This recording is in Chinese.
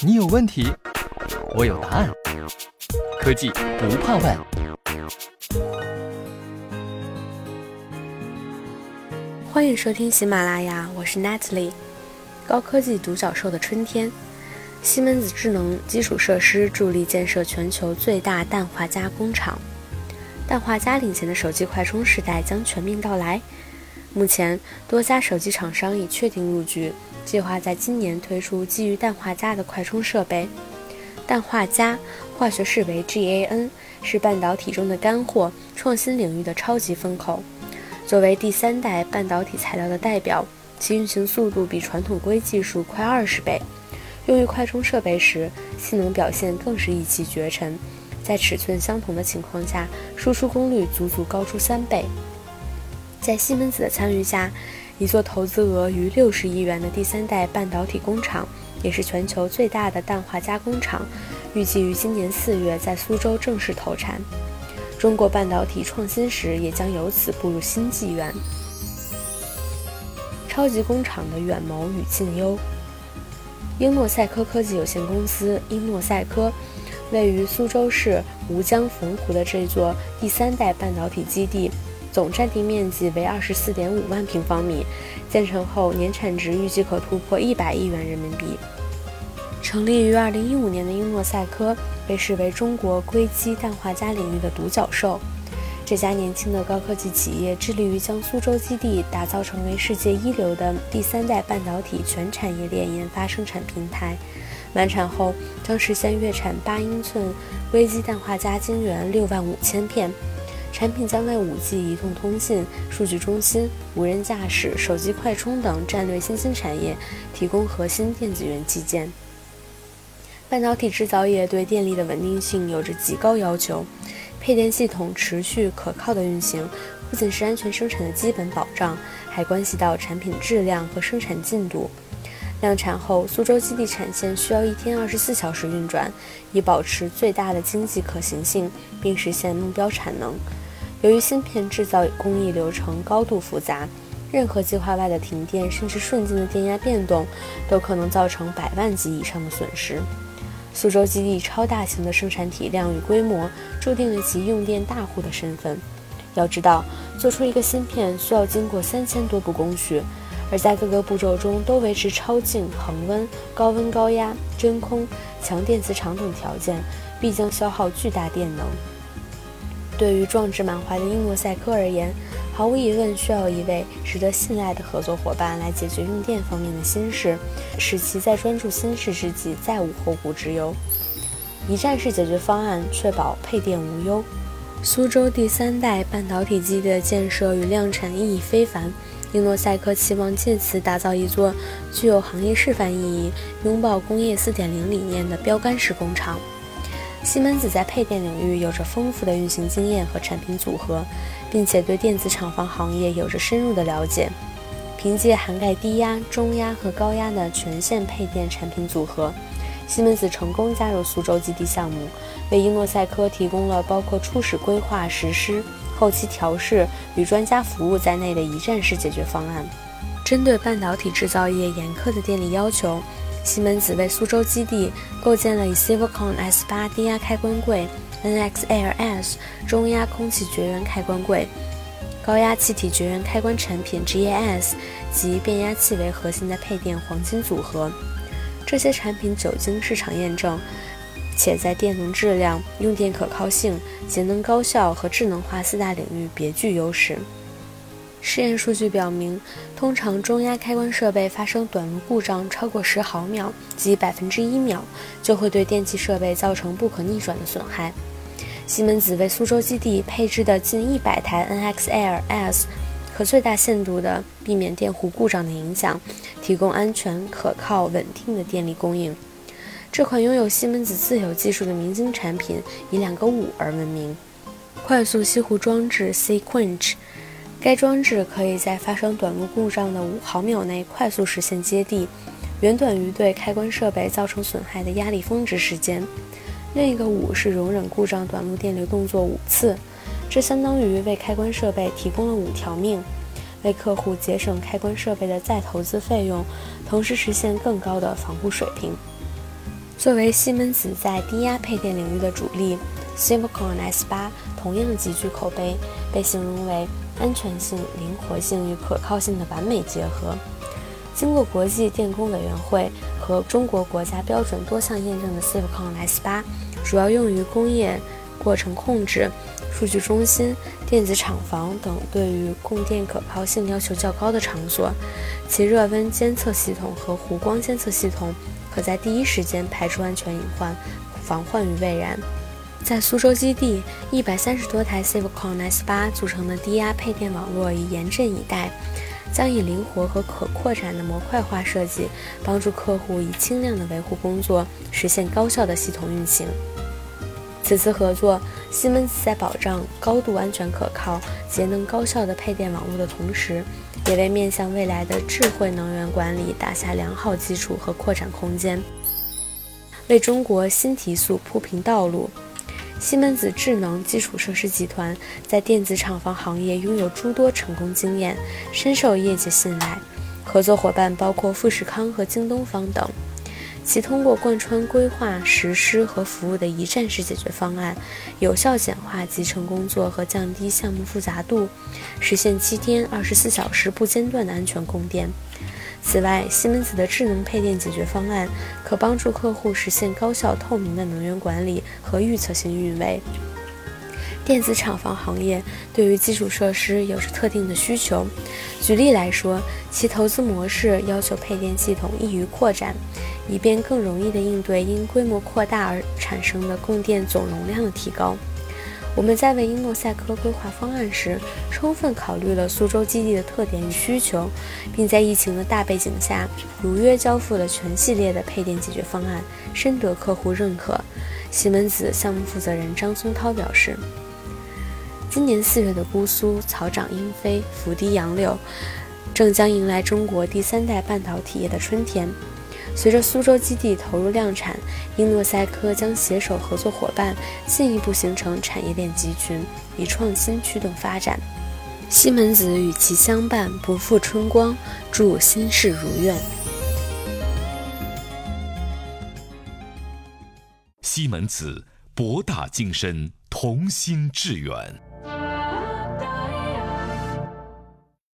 你有问题，我有答案。科技不怕问。欢迎收听喜马拉雅，我是 Natalie。高科技独角兽的春天，西门子智能基础设施助力建设全球最大氮化镓工厂。氮化镓领先的手机快充时代将全面到来。目前，多家手机厂商已确定入局，计划在今年推出基于氮化镓的快充设备。氮化镓，化学式为 GaN，是半导体中的干货，创新领域的超级风口。作为第三代半导体材料的代表，其运行速度比传统硅技术快二十倍。用于快充设备时，性能表现更是一骑绝尘。在尺寸相同的情况下，输出功率足足高出三倍。在西门子的参与下，一座投资额逾六十亿元的第三代半导体工厂，也是全球最大的氮化镓工厂，预计于今年四月在苏州正式投产。中国半导体创新时也将由此步入新纪元。超级工厂的远谋与近忧。英诺赛科科技有限公司（英诺赛科）位于苏州市吴江汾湖的这座第三代半导体基地。总占地面积为二十四点五万平方米，建成后年产值预计可突破一百亿元人民币。成立于二零一五年的英诺赛科被视为中国硅基氮化镓领域的独角兽。这家年轻的高科技企业致力于将苏州基地打造成为世界一流的第三代半导体全产业链研发生产平台。满产后将实现月产八英寸硅基氮化镓晶圆六万五千片。产品将为 5G 移动通信、数据中心、无人驾驶、手机快充等战略新兴产业提供核心电子元器件。半导体制造业对电力的稳定性有着极高要求，配电系统持续可靠的运行，不仅是安全生产的基本保障，还关系到产品质量和生产进度。量产后，苏州基地产线需要一天二十四小时运转，以保持最大的经济可行性，并实现目标产能。由于芯片制造工艺流程高度复杂，任何计划外的停电，甚至瞬间的电压变动，都可能造成百万级以上的损失。苏州基地超大型的生产体量与规模，注定了其用电大户的身份。要知道，做出一个芯片需要经过三千多步工序。而在各个步骤中都维持超静、恒温、高温高压、真空、强电磁场等条件，必将消耗巨大电能。对于壮志满怀的英诺赛科而言，毫无疑问需要一位值得信赖的合作伙伴来解决用电方面的心事，使其在专注心事之际再无后顾之忧。一站式解决方案，确保配电无忧。苏州第三代半导体基地的建设与量产意义非凡。英诺赛科期望借此打造一座具有行业示范意义、拥抱工业4.0理念的标杆式工厂。西门子在配电领域有着丰富的运行经验和产品组合，并且对电子厂房行业有着深入的了解。凭借涵盖低压、中压和高压的全线配电产品组合，西门子成功加入苏州基地项目，为英诺赛科提供了包括初始规划、实施。后期调试与专家服务在内的一站式解决方案，针对半导体制造业严苛的电力要求，西门子为苏州基地构建了以 Silvercon S8 低压开关柜、NXLS 中压空气绝缘开关柜、高压气体绝缘开关产品 GAS 及变压器为核心的配电黄金组合。这些产品久经市场验证。且在电能质量、用电可靠性、节能高效和智能化四大领域别具优势。试验数据表明，通常中压开关设备发生短路故障超过十毫秒即百分之一秒，就会对电气设备造成不可逆转的损害。西门子为苏州基地配置的近一百台 NXL-S，可最大限度地避免电弧故障的影响，提供安全、可靠、稳定的电力供应。这款拥有西门子自有技术的明星产品以两个五而闻名。快速熄弧装置 Sequench，该装置可以在发生短路故障的五毫秒内快速实现接地，远短于对开关设备造成损害的压力峰值时间。另一个五是容忍故障短路电流动作五次，这相当于为开关设备提供了五条命。为客户节省开关设备的再投资费用，同时实现更高的防护水平。作为西门子在低压配电领域的主力，Civicon S8 同样极具口碑，被形容为安全性、灵活性与可靠性的完美结合。经过国际电工委员会和中国国家标准多项验证的 Civicon S8，主要用于工业过程控制、数据中心、电子厂房等对于供电可靠性要求较高的场所。其热温监测系统和弧光监测系统可在第一时间排除安全隐患，防患于未然。在苏州基地，一百三十多台 Civicon S8 组成的低压配电网络已严阵以待。将以灵活和可扩展的模块化设计，帮助客户以轻量的维护工作实现高效的系统运行。此次合作，西门子在保障高度安全可靠、节能高效的配电网络的同时，也为面向未来的智慧能源管理打下良好基础和扩展空间，为中国新提速铺平道路。西门子智能基础设施集团在电子厂房行业拥有诸多成功经验，深受业界信赖。合作伙伴包括富士康和京东方等。其通过贯穿规划、实施和服务的一站式解决方案，有效简化集成工作和降低项目复杂度，实现七天二十四小时不间断的安全供电。此外，西门子的智能配电解决方案可帮助客户实现高效透明的能源管理和预测性运维。电子厂房行业对于基础设施有着特定的需求，举例来说，其投资模式要求配电系统易于扩展，以便更容易地应对因规模扩大而产生的供电总容量的提高。我们在为英诺赛科规划方案时，充分考虑了苏州基地的特点与需求，并在疫情的大背景下，如约交付了全系列的配电解决方案，深得客户认可。西门子项目负责人张松涛表示：“今年四月的姑苏草长莺飞，拂堤杨柳，正将迎来中国第三代半导体业的春天。”随着苏州基地投入量产，英诺赛科将携手合作伙伴，进一步形成产业链集群，以创新驱动发展。西门子与其相伴，不负春光，祝心事如愿。西门子，博大精深，同心致远。